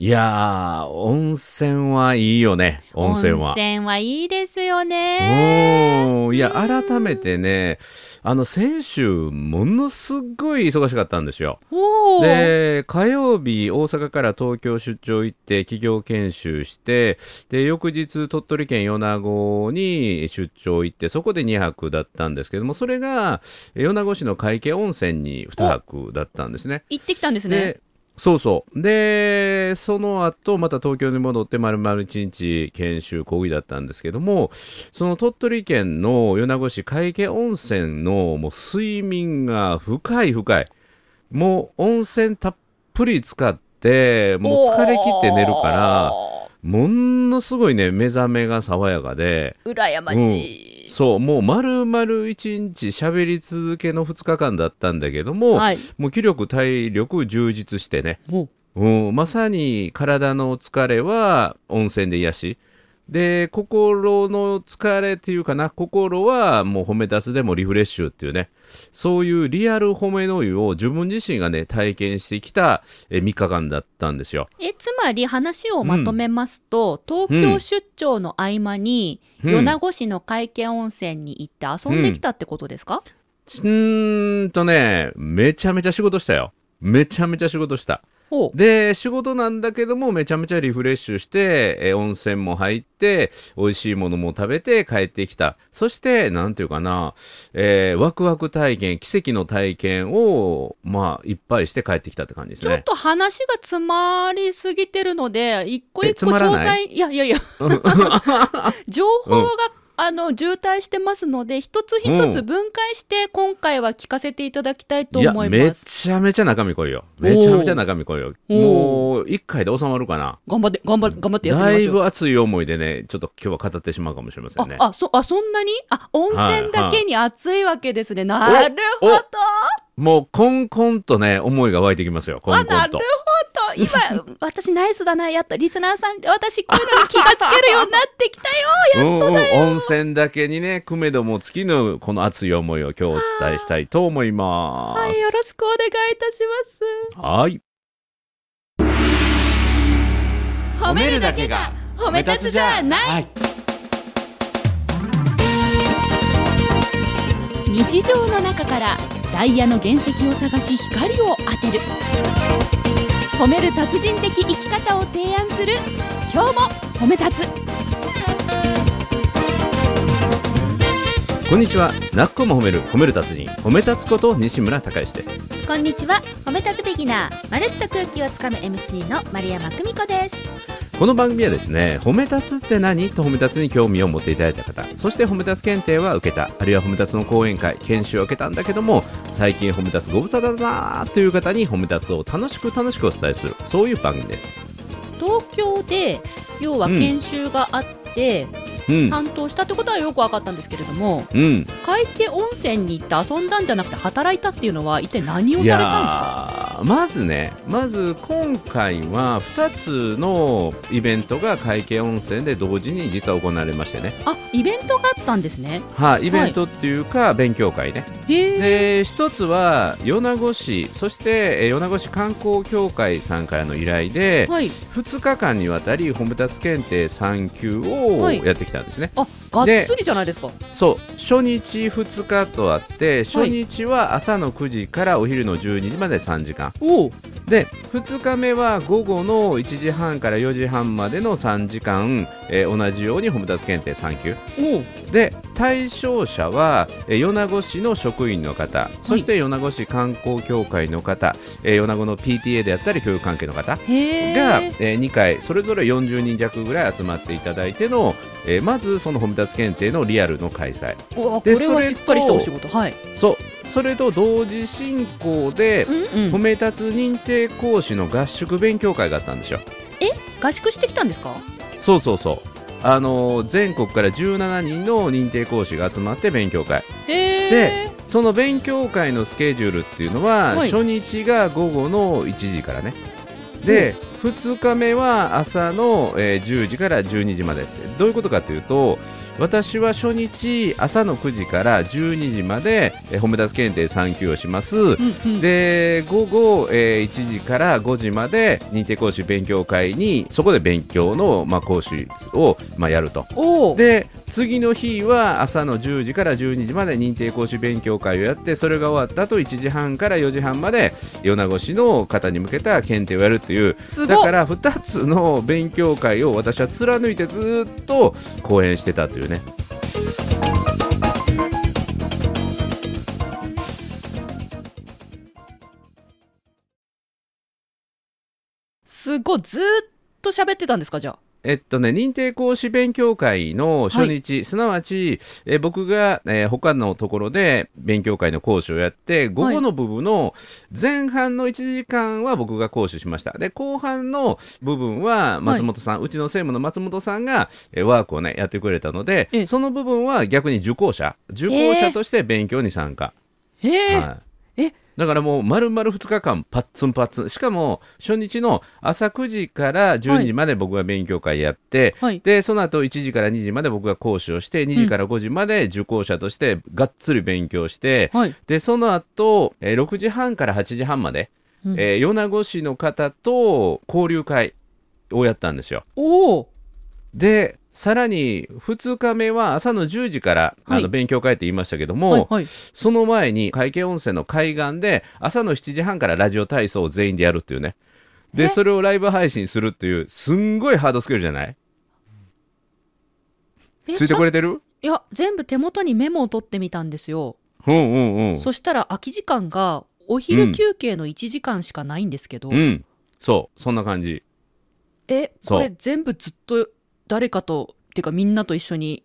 いやー、温泉はいいよね、温泉は。温泉はいいですよね。おーいや、改めてね、あの、先週、ものすごい忙しかったんですよ。で、火曜日、大阪から東京出張行って、企業研修して、で、翌日、鳥取県米子に出張行って、そこで2泊だったんですけども、それが、え米子市の海家温泉に2泊だったんですね。行ってきたんですね。でそうそう。でその後また東京に戻って丸々1日研修講義だったんですけどもその鳥取県の米子市海家温泉のもう睡眠が深い深い。もう温泉たっぷり使ってもう疲れ切って寝るからものすごいね目覚めが爽やかで。羨ましい。そうもう丸々1日喋り続けの2日間だったんだけども、はい。もう気力体力充実してね。もうん、まさに体の疲れは温泉で癒しで心の疲れっていうかな心はもう褒め立つでもリフレッシュっていうねそういうリアル褒めの湯を自分自身がね体験してきたえ3日間だったんですよ。えつまり話をまとめますと、東京出張の合間に、うん米子市の海家温泉に行って遊んできたってことですか、うーんとねめちゃめちゃ仕事したよ。めちゃめちゃ仕事した。で仕事なんだけどもめちゃめちゃリフレッシュして、えー温泉も入って美味しいものも食べて帰ってきた。そしてなんていうかな、えーワクワク体験奇跡の体験をまあいっぱいして帰ってきたって感じですね。ちょっと話が詰まりすぎてるので、一個え一個詳細、いやいやいや、情報が、あの渋滞してますので、一つ一つ分解して、今回は聞かせていただきたいと思いめます。ちゃめちゃ中身濃いよ。めちゃめちゃ中身濃いよ。もう一回で収まるかな。頑張って、頑張って、頑張ってやってだいみましょう。ぶ熱い思いでねちょっと今日は語ってしまうかもしれませんね。あ、あ、そ、あ、そんなに？あ、温泉だけに熱いわけですね。なるほおど。もうコンコンとね思いが湧いてきますよ。コあ、ンコンと。なるほど。今、私ナイスだな。やっとリスナーさん、私こういうのに気がつけるようになってきたよ。うんうん、温泉だけにね、くめども尽きぬこの熱い思いを今日お伝えしたいと思います。はい、よろしくお願いいたします。はい。褒めるだけが褒め立つじゃない、はい。日常の中からダイヤの原石を探し光を当てる褒める達人的生き方を提案する。今日も褒め立つ。こんにちは。なっこも褒める。褒める達人。褒め立つこと西村孝之です。こんにちは。褒め立つビギナー。まるっと空気をつかむ MC の丸山久美子です。この番組はですね、褒め立つって何？と褒め立つに興味を持っていただいた方、そして褒め立つ検定は受けた、あるいは褒め立つの講演会、研修を受けたんだけども、最近褒め立つご無沙汰だなという方に褒め立つを楽しく楽しくお伝えする、そういう番組です。東京で要はうん研修があって、うん。担当したってことはよく分かったんですけれどもうん。海家温泉に行って遊んだんじゃなくて働いたっていうのは一体何をされたんですか？まずねまず今回は2つのイベントが会計温泉で同時に実は行われましてね。あイベントがあったんですね。はい、イベントっていうか、勉強会ね。で一つは米子市そしてえー米子市観光協会さんからの依頼で、はい。2日間にわたり褒め立つ検定3級をはい。やってきたんですね、あがっつりじゃないですか。そう初日2日とあって初日は朝の9時からお昼の12時まで3時間。おおで2日目は午後の1時半から4時半までの3時間、えー同じように褒め立つ検定3級。で対象者は、えー米子市の職員の方そして米子市観光協会の方、えー米子の PTA であったり教育関係の方が、えー2回それぞれ40人弱ぐらい集まっていただいての、えーまずその褒め立つ検定のリアルの開催。おこでれはしっかりしたお仕事。はい。そう。それと同時進行でうんうん。褒め立つ認定講師の合宿勉強会があったんですよ。合宿してきたんですか？そうそうそうあのー全国から17人の認定講師が集まって勉強会。へでえその勉強会のスケジュールっていうのは、はい。初日が午後の1時からね。で2日目は朝の、えー10時から12時までどういうことかというと私は初日朝の9時から12時まで、えー褒め立つ検定3級をします、うんうん。で午後、えー1時から5時まで認定講師勉強会にそこで勉強の、まあ、講師を、まあ、やると。で次の日は朝の10時から12時まで認定講師勉強会をやってそれが終わった後1時半から4時半まで米子市の方に向けた検定をやるっていう。すだから2つの勉強会を私は貫いてずっと講演してたというね。すごいずっと喋ってたんですかじゃあ。えっとね、認定講師勉強会の初日、すなわち、えー僕が、えー他のところで勉強会の講師をやって、午後の部分の前半の1時間は僕が講師しました。で、後半の部分は松本さん、うちの専務の松本さんが、えーワークをね、やってくれたのでええ、その部分は逆に受講者、受講者として勉強に参加。へえ、はい。えだからもう丸々2日間パッツンパッツン。しかも初日の朝9時から12時まで僕が勉強会やって、はい。でその後1時から2時まで僕が講師をして2時から5時まで受講者としてがっつり勉強して、はい。でその後、えー6時半から8時半まで、うん。えー米子市の方と交流会をやったんですよ。でさらに2日目は朝の10時から、はい。あの勉強会って言いましたけども、はいはい。その前に海景温泉の海岸で朝の7時半からラジオ体操を全員でやるっていうね。でえ？それをライブ配信するっていうすんごいハードスキルじゃない？え？ついてこれてる？いや全部手元にメモを取ってみたんですよ、うんうんうん。そしたら空き時間がお昼休憩の1時間しかないんですけど、うん。そう。そんな感じ。え？これ全部ずっと誰かとっていうかみんなと一緒に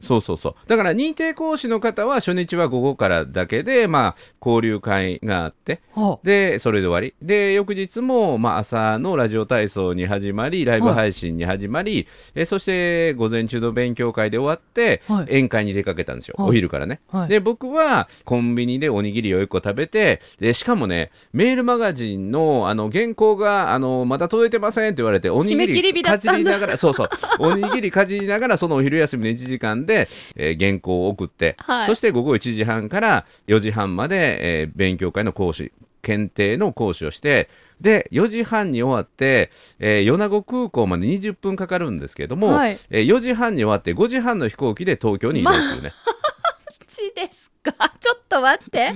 そうそうそう。だから認定講師の方は初日は午後からだけでまあ交流会があってはでそれで終わり。で翌日も、まあ、朝のラジオ体操に始まりライブ配信に始まり、えそして午前中の勉強会で終わって、はい。宴会に出かけたんですよ、はい。お昼からね、はい。で僕はコンビニでおにぎりを1個食べてでしかもねメールマガジンのあの原稿があのまだ届いてませんって言われておにぎりかじりながらそうそう。おにぎりかじりながらそのお昼休みの1時間で、えー原稿を送って、はい。そして午後1時半から4時半まで、えー勉強会の講師検定の講師をしてで4時半に終わって、えー米子空港まで20分かかるんですけども、はい。えー4時半に終わって5時半の飛行機で東京に移動っていうね、ちですか？ちょっと待って。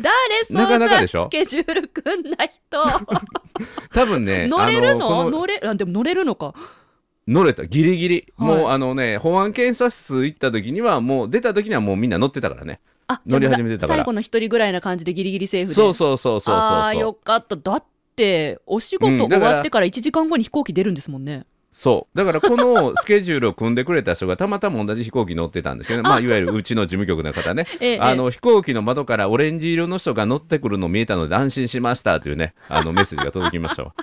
誰そんなかなかでしょ？スケジュール組んだ人？多分ね 乗れるの乗れあでも乗れるのか乗れた。ギリギリ、はい。もうあのね保安検査室行った時にはもう出た時にはもうみんな乗ってたからね。あ乗り始めてたから。最後の一人ぐらいな感じでギリギリセーフで。そうそうそうそうそう。ああよかった。だってお仕事終わってから1時間後に飛行機出るんですもんね、そう。だからこのスケジュールを組んでくれた人がたまたま同じ飛行機乗ってたんですけど、まあ、いわゆるうちの事務局の方ね。ええ。あの飛行機の窓からオレンジ色の人が乗ってくるの見えたので安心しましたというねあのメッセージが届きましたわ、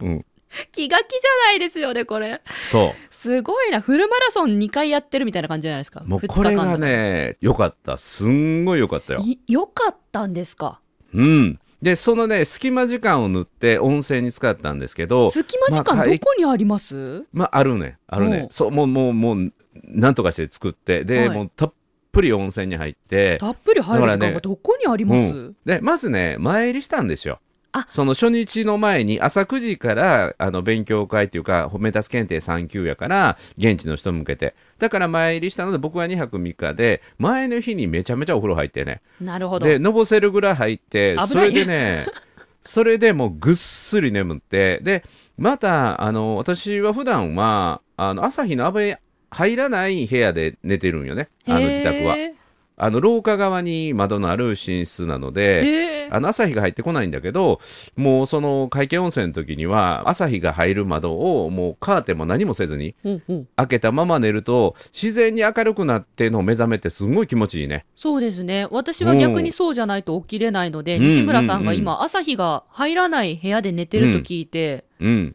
うん、気が気じゃないですよねこれ。そすごいなフルマラソン2回やってるみたいな感じじゃないですか。うもう2これが日間でね良かった。すんごい良かった。よいよかったんですか？うん。でそのね隙間時間を縫って温泉に使ったんですけど隙間時間まあどこにあります、まああるね。あるね。そうもうもうもうなんとかして作ってで、はい。もうたっぷり温泉に入ってたっぷり入る時間がどこにあります、うんでまずね前入りしたんですよ。あその初日の前に朝9時からあの勉強会っていうか褒め立つ検定3級やから現地の人向けて。だから前入りしたので僕は2泊3日で前の日にめちゃめちゃお風呂入ってね。なるほど。でのぼせるぐらい入ってそれでね それでもうぐっすり眠ってでまたあの私は普段はあの朝日の雨入らない部屋で寝てるんよねあの自宅は。へあの廊下側に窓のある寝室なのーであの朝日が入ってこないんだけどもうその会見温泉の時には朝日が入る窓をもうカーテンも何もせずにうんうん。開けたまま寝ると自然に明るくなっての目覚めってすごい気持ちいいね。そうですね。私は逆にそうじゃないと起きれないので、うん。西村さんがうん今、朝日が入らない部屋で寝てると聞いて、うん。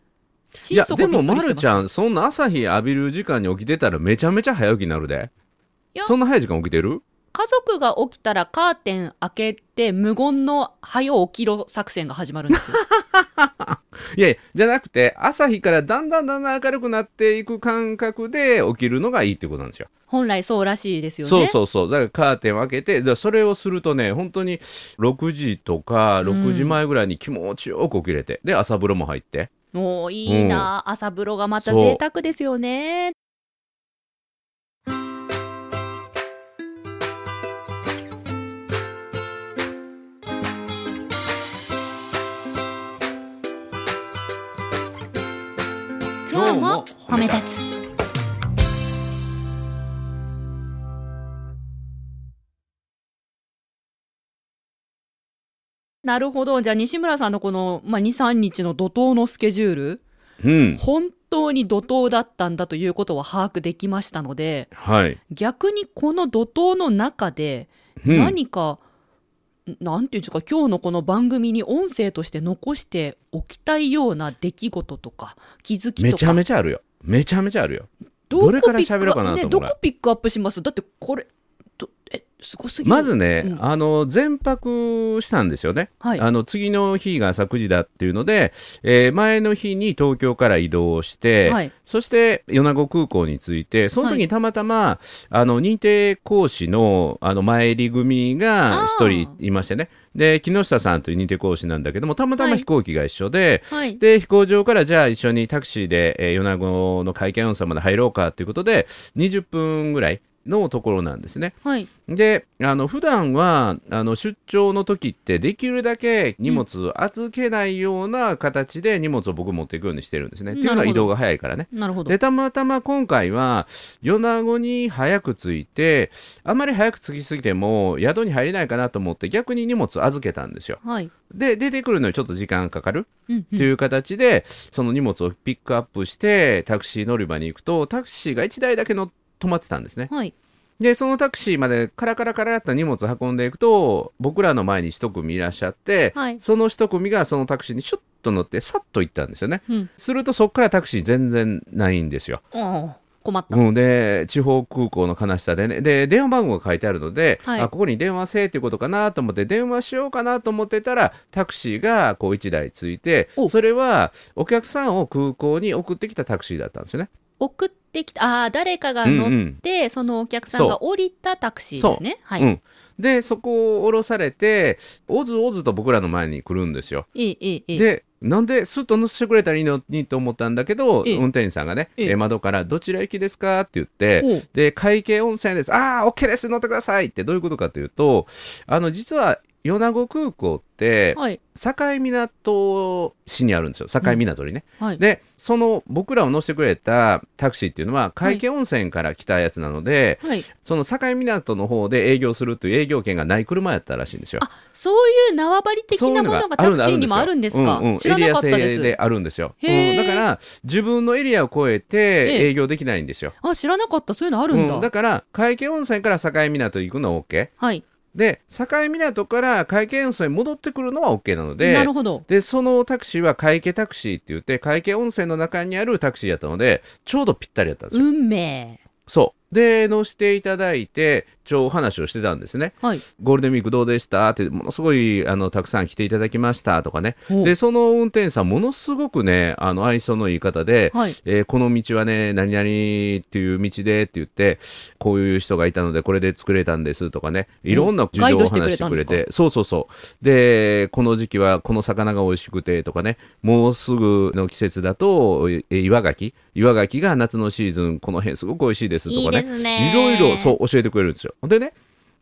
い心底やでもまるちゃんそんな朝日浴びる時間に起きてたらめちゃめちゃ早起きになるで。そんな早い時間起きてる？家族が起きたらカーテン開けて無言の早起きろ作戦が始まるんですよ いやいやじゃなくて朝日からだんだんだんだん明るくなっていく感覚で起きるのがいいってことなんですよ。本来そうらしいですよね。そうそうそうだからカーテンを開けてでそれをするとね本当に6時とか6時前ぐらいに気持ちよく起きれて、で朝風呂も入っておーいいな、朝風呂がまた贅沢ですよね。今日も褒め立つ。なるほど。じゃあ西村さんのこの、まあ、2、3日の怒涛のスケジュール、うん本当に怒涛だったんだということは把握できましたのではい、逆にこの怒涛の中でうん何か、なんていうんですか今日のこの番組に音声として残しておきたいような出来事とか気づきとか。めちゃめちゃあるよ。めちゃめちゃあるよ。どこどれから喋ろうかなと思う。ね、どこピックアップします？だってこれまずね、うん。あの全泊したんですよね、はい。あの次の日が朝9時だっていうので、えー前の日に東京から移動して、はい。そして米子空港に着いてその時にたまたま、あの認定講師のあの前入り組が一人いましてね。で木下さんという認定講師なんだけどもたまたはい。ま飛行機が一緒で、はい。で飛行場からじゃあ一緒にタクシーで、えー米子の会見温泉まで入ろうかということで20分ぐらいのところなんですね。はいであの普段はあの出張の時ってできるだけ荷物預けないような形で荷物を僕持っていくようにしてるんですね。っていうのは移動が早いからね。なるほどでたまたま今回は米子に早く着いてあまり早く着きすぎても宿に入れないかなと思って逆に荷物預けたんですよ。はいで出てくるのにちょっと時間かかるっていう形で、その荷物をピックアップしてタクシー乗り場に行くとタクシーが1台だけの止まってたんですね。はいでそのタクシーまでカラカラカラっと荷物運んでいくと僕らの前に一組いらっしゃって、はいその一組がそのタクシーにシュッと乗ってさっと行ったんですよね。うんするとそこからタクシー全然ないんですよ。困った、うん、で地方空港の悲しさでねで電話番号が書いてあるので、はいあここに電話せえっていうことかなと思って電話しようかなと思ってたらタクシーがこう1台ついておそれはお客さんを空港に送ってきたタクシーだったんですよね。送ってきたああ誰かが乗って、そのお客さんが降りたタクシーですね。はい、うん、でそこを降ろされておずおずと僕らの前に来るんですよ。いいいいでなんでスッと乗せてくれたらいいのにと思ったんだけど、ええ。運転手さんがね、ええ。え窓から「どちら行きですか?」って言ってで会計温泉ですああ OK です。乗ってくださいってどういうことかというとあの実は米子空港ってはい。境港市にあるんですよ。境港にね、はい。でその僕らを乗せてくれたタクシーっていうのは会計温泉から来たやつなので、はい。その境港の方で営業するという営業権がない車やったらしいんですよ。あそういう縄張り的なものがタクシーにもあるんですか、うんうん。知らなかったでエリア制すであるんですよ、うん。だから自分のエリアを越えてええ。営業できないんですよ、あ知らなかった。そういうのあるんだ、うん。だから会計温泉から境港行くのは OK はいで境港から会計温泉に戻ってくるのは OK なのでなるほど。でそのタクシーは会計タクシーって言って会計温泉の中にあるタクシーやったのでちょうどぴったりやったんですよ、運命。そう。で乗せていただいてちょお話をしてたんですね。はい。ゴールデンウィークどうでした？ってものすごいあのたくさん来ていただきましたとかね。おでその運転手さんものすごくねあの愛想のいい方で、はい。えーこの道はね何々っていう道でって言ってこういう人がいたのでこれで作れたんですとかね。いろんな事情を話してくれて。そうそうそう。でこの時期はこの魚が美味しくてとかね。もうすぐの季節だとえー岩牡蠣。岩牡蠣が夏のシーズンこの辺すごく美味しいですとかね。いろいろそう教えてくれるんですよでね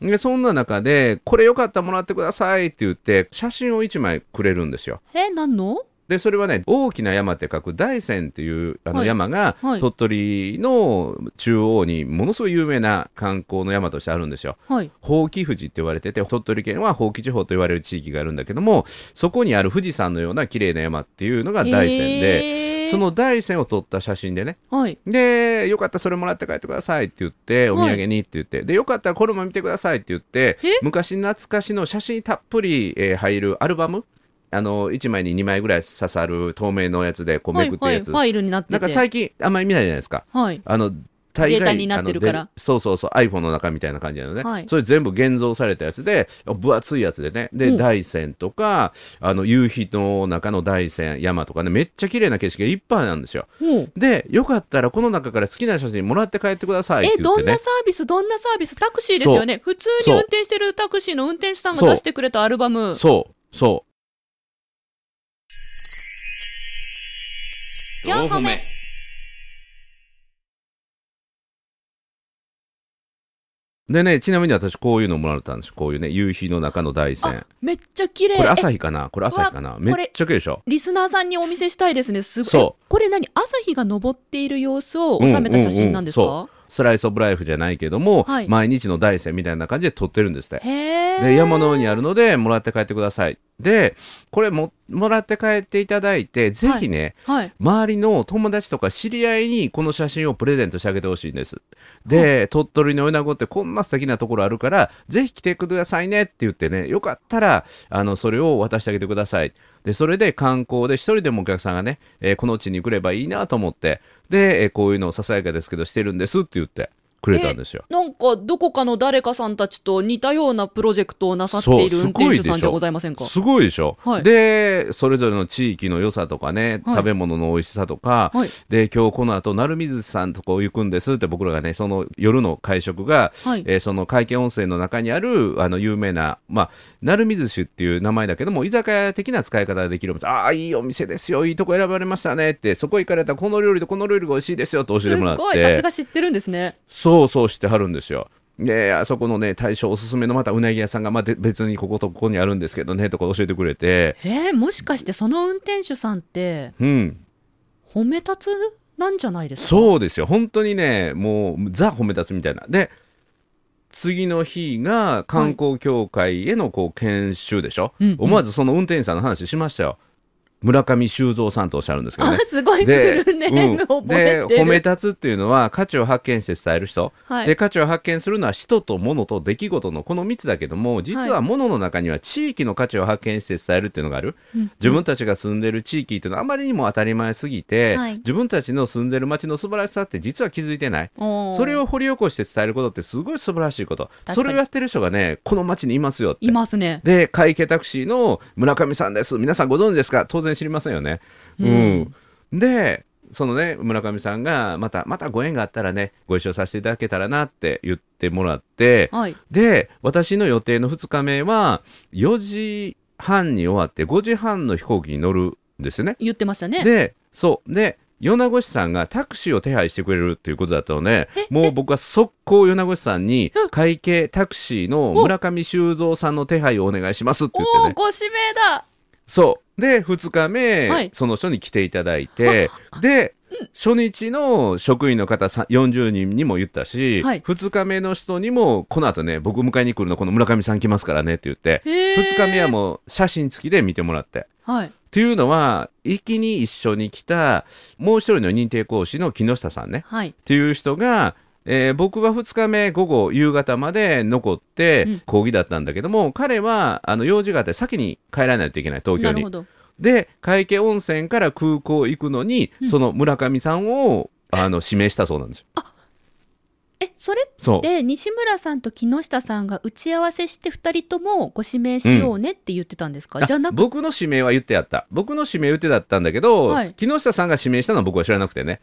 でそんな中でこれよかったらもらってくださいって言って写真を1枚くれるんですよ。え何の？でそれはね大きな山って書く大山っていうあはい。の山が、はい。鳥取の中央にものすごい有名な観光の山としてあるんですよ。はい。宝貴富士って言われてて鳥取県は宝貴地方と言われる地域があるんだけどもそこにある富士山のような綺麗な山っていうのが大山で、へー。その大山を撮った写真でねはい。でよかったらそれもらって帰ってくださいって言ってお土産にって言って、でよかったらこれも見てくださいって言ってえ？昔懐かしの写真たっぷり、えー入るアルバムあの1枚に2枚ぐらい刺さる透明のやつでこうはいはいめくってるやつ、ファイルになってて。なんか最近あんまり見ないじゃないですか。はい。あの大概データになってるから。そうそうそう iPhone の中みたいな感じなのね、はい。それ全部現像されたやつで分厚いやつでね。で、うん。大山とかあの夕日の中の大山山とかねめっちゃ綺麗な景色がいっぱいなんですよ。でよかったらこの中から好きな写真もらって帰ってくださいってえ言ってね。どんなサービス？どんなサービス？タクシーですよね。普通に運転してるタクシーの運転手さんが出してくれたアルバム。そう。そう4個目。でねちなみに私こういうのもらったんですよ。こういうね夕日の中の大山。あめっちゃ綺麗。これえ朝日かな？これ朝日かな？めっちゃ綺麗でしょ？リスナーさんにお見せしたいですね。すごい。これ何？朝日が昇っている様子を収めた写真なんですか、うんうんうんそう。スライスオブライフじゃないけども、はい。毎日の大山みたいな感じで撮ってるんですって。で山の上にあるのでもらって帰ってくださいでこれももらって帰っていただいてぜひね、はい周りの友達とか知り合いにこの写真をプレゼントしてあげてほしいんです。で、鳥取の米子ってこんな素敵なところあるから、ぜひ来てくださいねって言ってね、よかったら、あの、それを渡してあげてください。で、それで観光で一人でもお客さんがね、えーこの地に来ればいいなと思って、で、えーこういうのをささやかですけどしてるんですって言ってくれたんですよ。なんかどこかの誰かさんたちと似たようなプロジェクトをなさっている運転手さんじゃございませんか？すごいでしょ、はい。でそれぞれの地域の良さとかね、はい。食べ物の美味しさとか、はい。で今日この後鳴水さんとこ行くんですって僕らがねその夜の会食が、はい。えーその会見温泉の中にあるあの有名な、まあ、鳴水酒っていう名前だけども居酒屋的な使い方ができるお店ああいいお店ですよいいとこ選ばれましたねってそこ行かれたらこの料理とこの料理が美味しいですよと教えてもらっすごいさすてが知ってるんですね。そうそうしてはるんですよ。であそこのね大将おすすめのまたうなぎ屋さんが、まあ、で別にこことここにあるんですけどねとか教えてくれて。えー、もしかしてその運転手さんってうん。褒め立つなんじゃないですか？そうですよ。本当にねもうザ褒め立つみたいな。で次の日が観光協会へのこう研修でしょ、うんうん。思わずその運転手さんの話しましたよ村上修造さんとおっしゃるんですけどあねすごいでうん。で褒め立つっていうのは価値を発見して伝える人、はい。で価値を発見するのは人と物と出来事のこの3つだけども実ははい物の中には地域の価値を発見して伝えるっていうのがある、自分たちが住んでる地域っていうのはあまりにも当たり前すぎて、はい。自分たちの住んでる街の素晴らしさって実は気づいてない。それを掘り起こして伝えることってすごい素晴らしいこと。に。それをやってる人がねこの街にいますよって。いますね。で会計タクシーの村上さんです。皆さんご存知ですか？当然知りませんよね。うん。でそのね村上さんがまたまたご縁があったらねご一緒させていただけたらなって言ってもらって、はい。で私の予定の2日目は4時半に終わって5時半の飛行機に乗るんですよね。言ってましたね。でそう。で米子市さんがタクシーを手配してくれるっていうことだったのでもう僕は速攻米子市さんに会計タクシーの村上修造さんの手配をお願いしますって言ってね。おおご指名だそう。で2日目、はい。その人に来ていただいてで初日の職員の方さ40人にも言ったし、はい。2日目の人にもこの後ね僕迎えに来るのこの村上さん来ますからねって言ってへー。2日目はもう写真付きで見てもらって。はい。っていうのは行きに一緒に来たもう一人の認定講師の木下さんね。はい。っていう人が、えー僕は2日目午後夕方まで残ってうん。講義だったんだけども、彼はあの用事があって先に帰らないといけない東京に。で会計温泉から空港行くのに、その村上さんをあの指名したそうなんですよ。えそれそう。で西村さんと木下さんが打ち合わせして2人ともご指名しようねって言ってたんですか、あじゃなく僕の指名は言ってやった。僕の指名言ってだったんだけど、はい。木下さんが指名したのは僕は知らなくてね。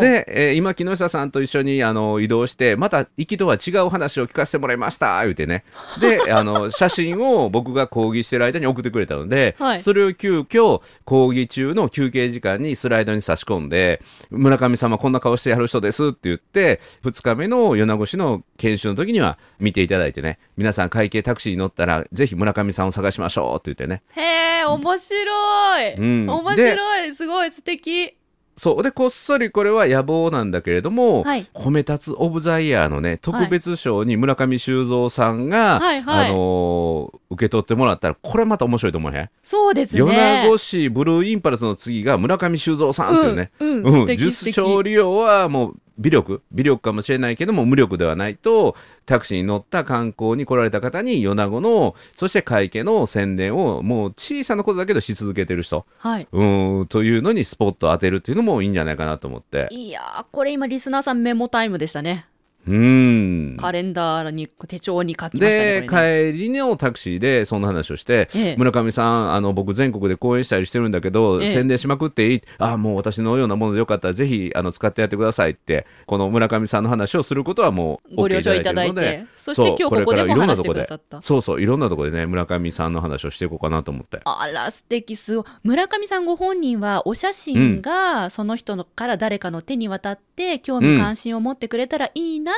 で、えー今木下さんと一緒にあの移動してまた行きとは違う話を聞かせてもらいました言うてね。で あの写真を僕が講義してる間に送ってくれたので、はい。それを急遽講義中の休憩時間にスライドに差し込んで村上様こんな顔してやる人ですって言って2日目の米子市の研修の時には見ていただいてね。皆さん会計タクシーに乗ったらぜひ村上さんを探しましょうって言ってね。へえ面白い、うん。面白い。すごい素敵。そう。でこっそりこれは野望なんだけれども、はい。褒め立つオブザイヤーのね特別賞に村上修造さんが、はいはい。あのー受け取ってもらったらこれまた面白いと思うへん、そうですね。米子市ブルーインパルスの次が村上修造さんっていうね、うんうん。受賞利用はもう微力微力かもしれないけども無力ではないとタクシーに乗った観光に来られた方に米子のそして会計の宣伝をもう小さなことだけどし続けてる人はい。うんというのにスポットを当てるっていうのもいいんじゃないかなと思っていやー、これ今リスナーさんメモタイムでしたね。うん。カレンダーに、手帳に書きましたね。で帰りのタクシーでそんな話をして、ええ。村上さんあの僕全国で講演したりしてるんだけど、ええ。宣伝しまくっていい？あもう私のようなものでよかったらぜひあの使ってやってくださいってこの村上さんの話をすることはもうご了 OK 承いただいてそして今日ここでも話してくださった。そうそういろんなところでね村上さんの話をしていこうかなと思って。あら素敵す。村上さんご本人はお写真がその人のから誰かの手に渡って興味関心を持ってくれたらいいな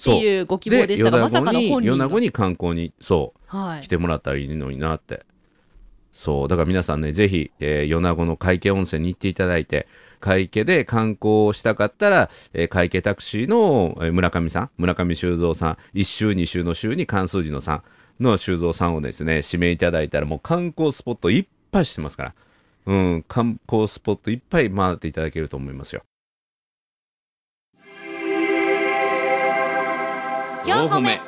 っていうご希望でしたが、まさかの本人が。米子に観光にそう。はい。来てもらったらいいのになって。そう。だから皆さんねぜひ、えー米子の海家温泉に行っていただいて海家で観光をしたかったら、えー海家タクシーの、えー村上さん村上修造さん1週2週の週に関数字の3の修造さんをですね指名いただいたらもう観光スポットいっぱいしてますから。うん観光スポットいっぱい回っていただけると思いますよ4歩目。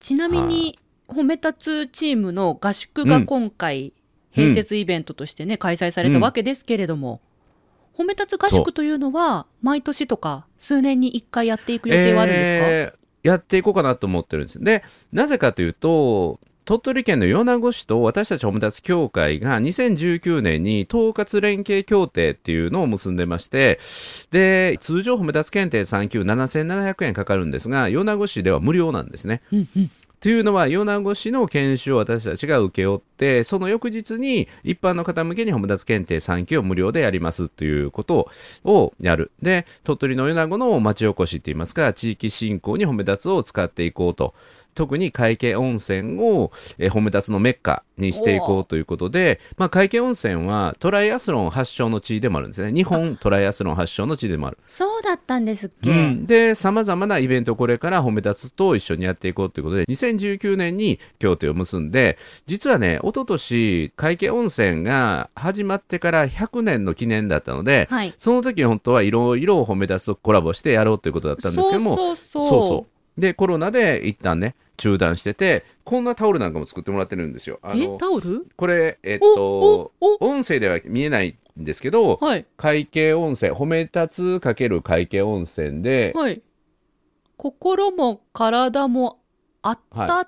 ちなみに褒め立つチームの合宿が今回、併設イベントとしてね、開催されたわけですけれども、褒め立つ合宿というのは毎年とか数年に1回やっていく予定はあるんですか、えーやっていこうかなと思ってるんです。で、なぜかというと、鳥取県の米子市と私たち褒め立つ協会が2019年に統括連携協定っていうのを結んでまして、で、通常褒め立つ検定3級7700円かかるんですが、米子市では無料なんですね。うんうん。というのは米子市の研修を私たちが請け負ってその翌日に一般の方向けに褒め立つ検定3級を無料でやりますということをやる。で鳥取の米子の町おこしっていいますか地域振興に褒め立つを使っていこうと特に海家温泉を、えー褒め立つのメッカにしていこうということで、まあ、海家温泉はトライアスロン発祥の地でもあるんですね。日本トライアスロン発祥の地でもある。そうだったんですっけ、うん、でさまざまなイベントをこれから褒め立つと一緒にやっていこうということで2019年に協定を結んで実はね一昨年海家温泉が始まってから100年の記念だったので、はい。その時本当はいろいろ褒め立つとコラボしてやろうということだったんですけどもそうそう。そうそうでコロナで一旦ね中断しててこんなタオルなんかも作ってもらってるんですよ。あえのタオル？これえっおと音声では見えないんですけどはい。海景温泉褒め立つかける海景温泉で、はい。心も体もあった、はん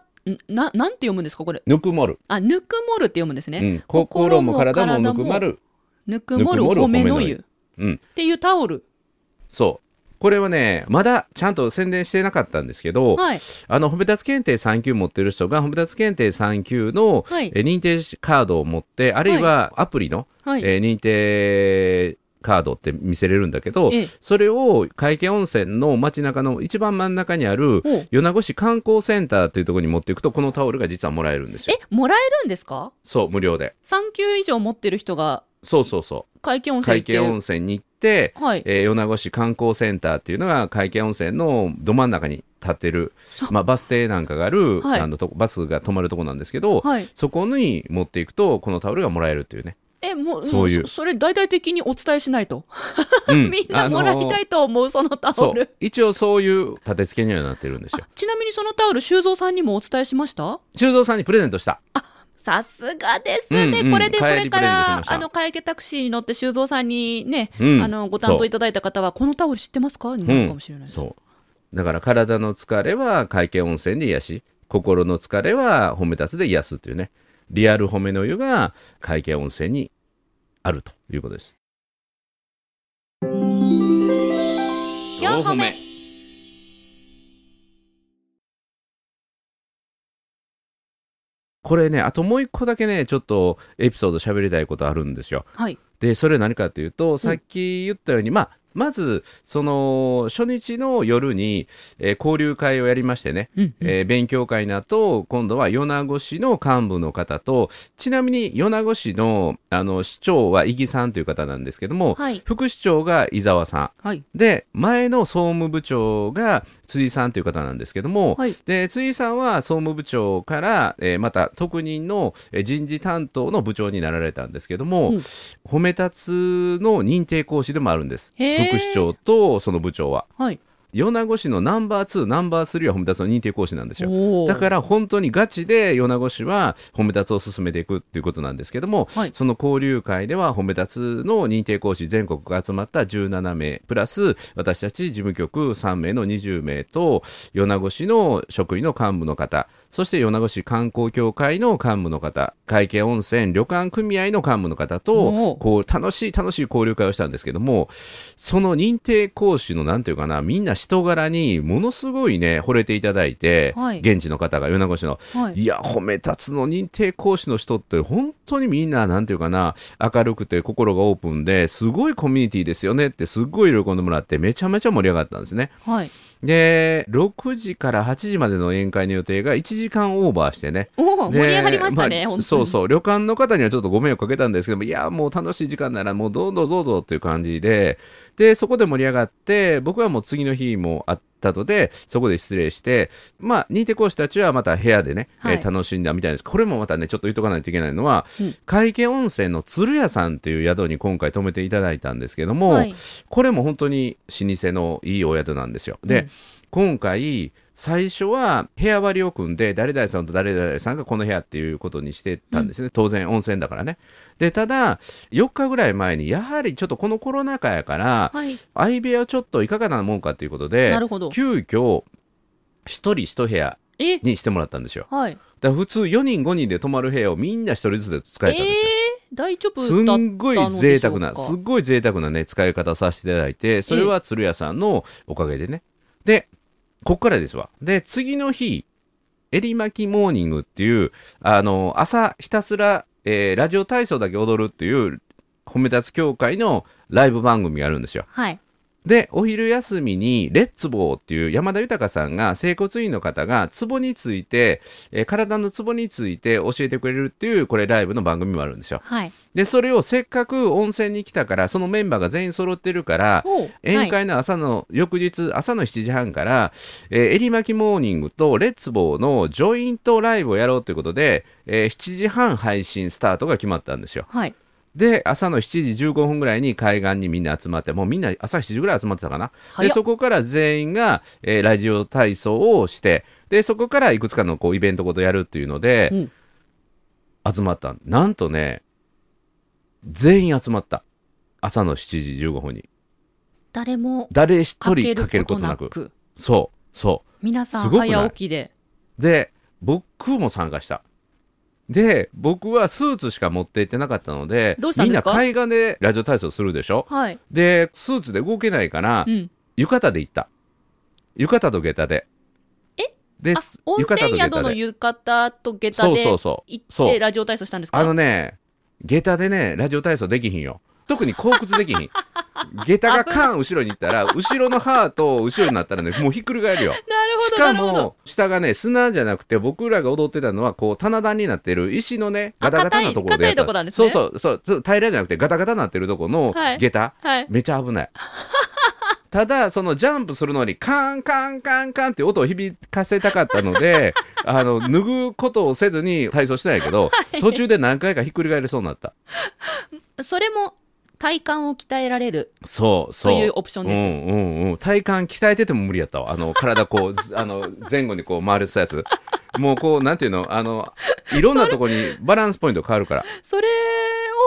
ななんて読むんですかこれ？ぬくもる、あぬくもるって読むんですね、うん、心も体もぬくまる、ぬくもるぬくもる褒めの湯。うん、っていうタオル。そうこれはねまだちゃんと宣伝してなかったんですけど、はい。あの褒め立つ検定3級持ってる人が褒め立つ検定3級の、はい。え認定カードを持ってあるいはアプリの、はい、えー認定カードって見せれるんだけど、ええ。それを海家温泉の街中の一番真ん中にあるお米子市観光センターというところに持っていくとこのタオルが実はもらえるんですよ。えもらえるんですか？そう無料で。3級以上持ってる人がそうそうそう。海峡温泉温泉に行って、はい。えー米子市観光センターっていうのが海家温泉のど真ん中に立ってる、まあ、バス停なんかがある、はい。あのバスが止まるとこなんですけど、はい。そこに持っていくとこのタオルがもらえるっていうね、えもうそういう。もそそれ大々的にお伝えしないと、うん。みんなもらいたいと思うそのタオル。一応そういう立て付けにはなってるんですよ。あちなみにそのタオル修造さんにもお伝えしました？修造さんにプレゼントしたさすがですね、うんうん。これでこれからあの会計タクシーに乗って修造さんにね、うん。あのご担当いただいた方はこのタオル知ってますか？になるかもしれない、そう。だから体の疲れは海家温泉で癒し。心の疲れは褒め立つで癒すっていうね。リアル褒めの湯が海家温泉にあるということです。4歩目これねあともう一個だけねちょっとエピソード喋りたいことあるんですよ。はい。でそれ何かというとさっき言ったように、まあまずその初日の夜に、えー交流会をやりましてね、うんうん。えー勉強会の後今度は米子市の幹部の方とちなみに米子市のあの市長は伊木さんという方なんですけども、はい。副市長が伊沢さん。はい。で前の総務部長が辻さんという方なんですけども、はい。で辻さんは総務部長から、えーまた特任のえー人事担当の部長になられたんですけども、うん。褒め立つの認定講師でもあるんです。へー副市長とその部長は。はい。米子市のナンバー2ナンバー3は褒め立つの認定講師なんですよ。だから本当にガチで米子市は褒め立つを進めていくっていうことなんですけども、はい。その交流会では褒め立つの認定講師全国が集まった17名プラス私たち事務局3名の20名と米子市の職員の幹部の方そして米子市観光協会の幹部の方会計温泉旅館組合の幹部の方おとー。こう楽しい楽しい交流会をしたんですけどもその認定講師のなんていうかなみんな人柄にものすごいね惚れていただいて、はい。現地の方が米子市の。はい。いや褒め立つの認定講師の人って本当にみんななんていうかな明るくて心がオープンですごいコミュニティですよねってすっごい喜んでもらってめちゃめちゃ盛り上がったんですね。はいで6時から8時までの宴会の予定が1時間オーバーしてね。でおー盛り上がりましたね、あ本当に。そうそう。旅館の方にはちょっとご迷惑かけたんですけどもいやもう楽しい時間ならもうどうぞどうぞっていう感じで。でそこで盛り上がって僕はもう次の日もあったのでそこで失礼してまあ認定講師たちはまた部屋でね、はい。えー楽しんだみたいです。これもまたねちょっと言っとかないといけないのは、うん。海家温泉の鶴屋さんっていう宿に今回泊めていただいたんですけども、はい。これも本当に老舗のいいお宿なんですよ。で、うん今回最初は部屋割りを組んで誰々さんと誰々さんがこの部屋っていうことにしてたんですね、当然温泉だからね。でただ4日ぐらい前にやはりちょっとこのコロナ禍やから、はい相部屋をちょっといかがなもんかということでなるほど急遽一人一部屋え？にしてもらったんですよ。はいだ普通4人5人で泊まる部屋をみんな一人ずつで使えたんですよ。えー、大丈夫すんごい贅沢な、すっごい贅沢なね、使い方させていただいて、それは鶴屋さんのおかげでね。で、こっからですわ。で、次の日、襟巻きモーニングっていう、あの、朝ひたすら、えーラジオ体操だけ踊るっていう、褒め立つ協会のライブ番組があるんですよ。はいで、お昼休みに、レッツボーっていう山田豊さんが、整骨院の方が、ツボについて、えー体のツボについて教えてくれるっていう、これライブの番組もあるんですよ。はい。でそれをせっかく温泉に来たからそのメンバーが全員揃ってるから宴会の朝の、翌日朝の7時半から、えー、襟巻きモーニングとレッツボーのジョイントライブをやろうということで、えー7時半配信スタートが決まったんですよ。はいで朝の7時15分ぐらいに海岸にみんな集まってもうみんな朝7時ぐらい集まってたかな。でそこから全員が、えーラジオ体操をしてでそこからいくつかのこうイベントごとやるっていうので、うん。集まった。なんとね全員集まった。朝の7時15分に。誰も誰一人かけることとなく。くそうそ皆さん早起きで。うで僕も参加したで僕はスーツしか持って行ってなかったのでみんな海岸でラジオ体操するでしょ？はい。でスーツで動けないから、うん。浴衣で行った。浴衣と下駄で。え？であ温浴衣泉宿の浴衣と下駄そうでそうそう。行ってラジオ体操したんですか？あのね、下駄でね、ラジオ体操できひんよ。特に後屈できひん。下駄がカーン後ろに行ったら、後ろの歯と後ろになったらね、もうひっくり返るよ。なるしかも、下がね、砂じゃなくて、僕らが踊ってたのは、こう、棚田になってる石のね、あガタガタなところでやった硬い硬いとこなんですね。そうそうそうそう、平らじゃなくて、ガタガタなってるとこのはい。下駄、はい。めちゃ危ない。ただ、そのジャンプするのに、カンカンカンカンって音を響かせたかったので、あの、脱ぐことをせずに体操してないけど、途中で何回かひっくり返りそうになった。それも体幹を鍛えられるそうそう。というオプションですうんうんうん。体幹鍛えてても無理やったわ。あの、体こう、ずあの、前後にこう回るやつ。もうこう、なんていうの、あの、いろんなとこにバランスポイント変わるから。それ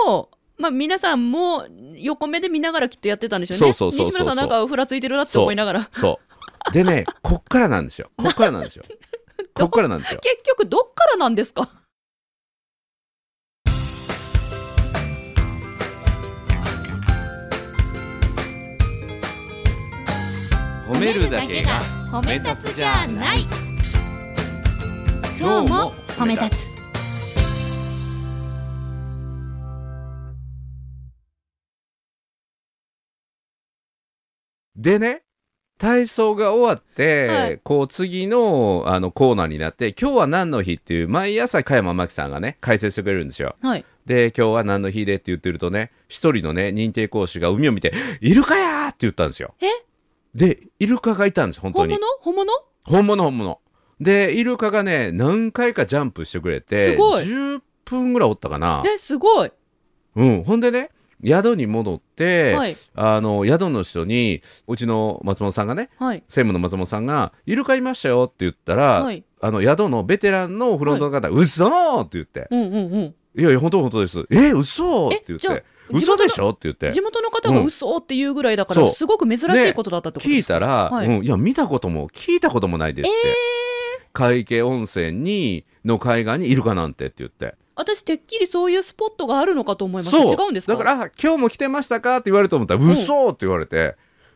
をまあ皆さんも横目で見ながらきっとやってたんでしょうねそうそうそうそう西村さんなんかふらついてるなって思いながらそう。でね、こっからなんですよ。こっからなんですよ。こっからなんですよ。結局どっからなんですか？褒めるだけが褒め立つじゃない。今日も褒め立つ。でね体操が終わって、はい。こう次のあのコーナーになって今日は何の日っていう毎朝加山真紀さんがね解説してくれるんですよ。はい。で今日は何の日でって言ってるとね一人のね認定講師が海を見て「イルカや!」って言ったんですよ。え？でイルカがいたんです本当に本物？本物？本物本物でイルカがね何回かジャンプしてくれてすごい10分ぐらいおったかなえ、すごい。うんほんでね宿に戻って、はい。あの宿の人にうちの松本さんがねはい。専務の松本さんが「イルカいましたよ」って言ったら、はい。あの宿のベテランのフロントの方「うそー!」って言ってうんうんうん。「いやいや本当本当です」「え嘘!」って言って「嘘でしょ?」って言って。地元の方がうん。嘘っていうぐらいだから、そう。すごく珍しいことだったってこと聞いたら、はい。うん、いや見たことも聞いたこともないですって、海家温泉にの海岸にイルカなんてって言って。私、てっきりそういうスポットがあるのかと思いました。違うんですか？だからあ今日も来てましたか？って言われると思ったらん。嘘って言われて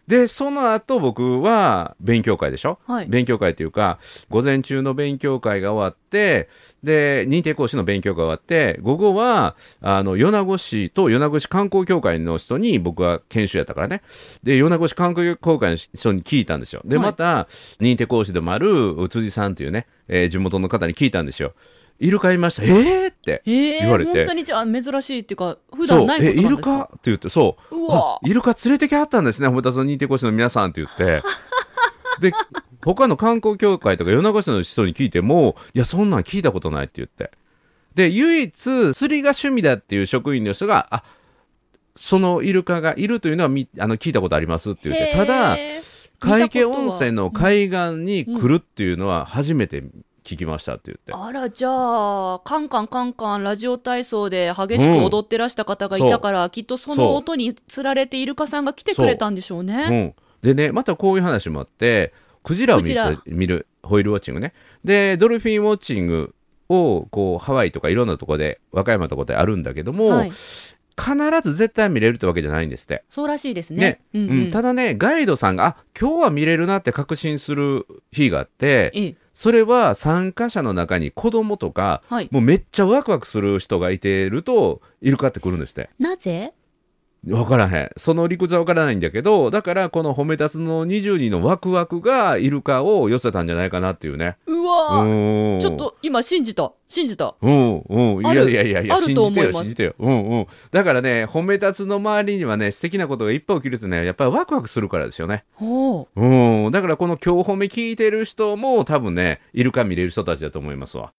でその後僕は勉強会でしょ、はい。勉強会っていうか午前中の勉強会が終わってで認定講師の勉強会が終わって午後はあの米子市と米子市観光協会の人に僕は研修やったからね。で米子市観光協会の人に聞いたんですよ。ではい。また認定講師でもある辻さんっていうね、えー地元の方に聞いたんですよイルカいました。えー？ってえー、言われて。本当にじゃあ珍しいっていうか、普段ないことえイルなんですか？カ？って言ってそう。イルカ連れてきはったんですね、褒めたつの認定講師の皆さんって言って。で、他の観光協会とか米子市の人に聞いても、いや、そんなん聞いたことないって言って。で、唯一、釣りが趣味だっていう職員の人が、あそのイルカがいるというのはみあの聞いたことありますって言って、ただ、海家温泉の海岸に来るっていうのは初めて聞きましたって言って。あらじゃあカンカンカンカンラジオ体操で激しく踊ってらした方がいたから、きっとその音につられてイルカさんが来てくれたんでしょうね。う。ん、でねまたこういう話もあってクジラを見見るホイールウォッチングね。でドルフィンウォッチングをこうハワイとかいろんなとこで和歌山とかであるんだけども、はい、必ず絶対見れるってわけじゃないんですって。そうらしいですね。ね。うんうん。うん。ただねガイドさんがあ今日は見れるなって確信する日があってええそれは参加者の中に子供とかはい、もうめっちゃワクワクする人がいてるとイルカって来るんですって。なぜ？分からへん。その理屈は分からないんだけどだからこの褒め立つの20人のワクワクがイルカを寄せたんじゃないかなっていうね。うわー。うん。ちょっと今信じた。信じた。うんうん。いやいやいやいや信じてよ信じてよ。うんうん。だからね褒め立つの周りにはね素敵なことがいっぱい起きるとねやっぱりワクワクするからですよね。おう。うん。だからこの今日褒め聞いてる人も多分ねイルカ見れる人たちだと思いますわ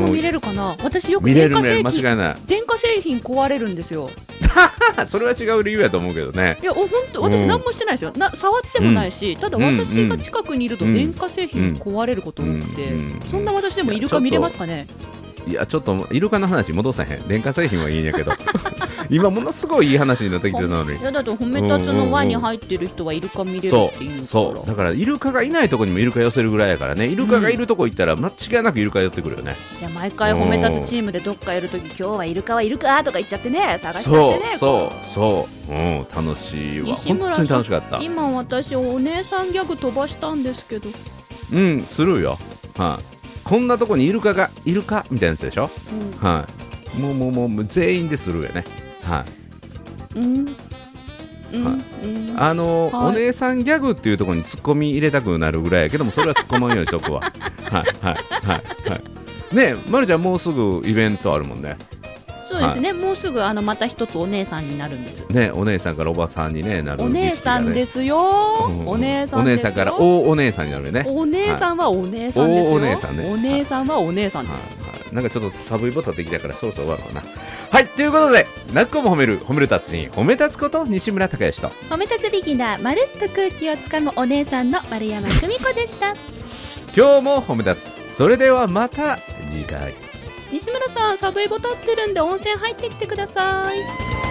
も見れるかな？私よく電化製品電化製品壊れるんですよ。それは違う理由やと思うけどね。いや本当私うん。何もしてないですよ。な触ってもないし、ただ私が近くにいるとうん電化製品壊れること多くて、うんそんな私でもイルカ見れますかね？いやちょっとイルカの話戻さへん。電化製品はいいんやけど。今ものすごいいい話になってきてたのに。いやだと褒め立つの輪に入ってる人はイルカ見れるっていう。そうだからイルカがいないとこにもイルカ寄せるぐらいやからね。イルカがいるとこ行ったら間違いなくイルカ寄ってくるよね、じゃあ毎回褒め立つチームでどっかいるとき今日はイルカはいるかとか言っちゃってね探しちゃってね。そうそうう。ん楽しいわ。本当に楽しかった。今私お姉さんギャグ飛ばしたんですけど、うんするよ。はい、こんなとこにイルカがいるかみたいなやつでしょ？うん。はい。もうもうもう全員でするよねはい。うん。うん。はうん。あの、はい。お姉さんギャグっていうところにツッコミ入れたくなるぐらいやけどもそれは突っ込まんようにしとくわ。はいはいはいはい。ねえ、ま、るちゃんもうすぐイベントあるもんねそうですね、もうすぐあのまた一つお姉さんになるんです。ねお姉さんからおばさんに、ね、なるお姉さんですすよ、うん。お姉さんおですよ。姉さんから大お姉さんになるよね。お姉さんはお姉さんですよ、大お姉さんね。お姉さんはお姉さんです、はい。はい、なんかちょっとサブイボタンできたからそろそろ終わるかな。はい。ということで泣く子も褒める褒める達人褒め立つこと西村孝之と。褒め立つビギナーまるっと空気をつかむお姉さんの丸山久美子でした。今日も褒め立つ。それではまた次回西村さんサブイボ立ってるんで温泉入ってきてください。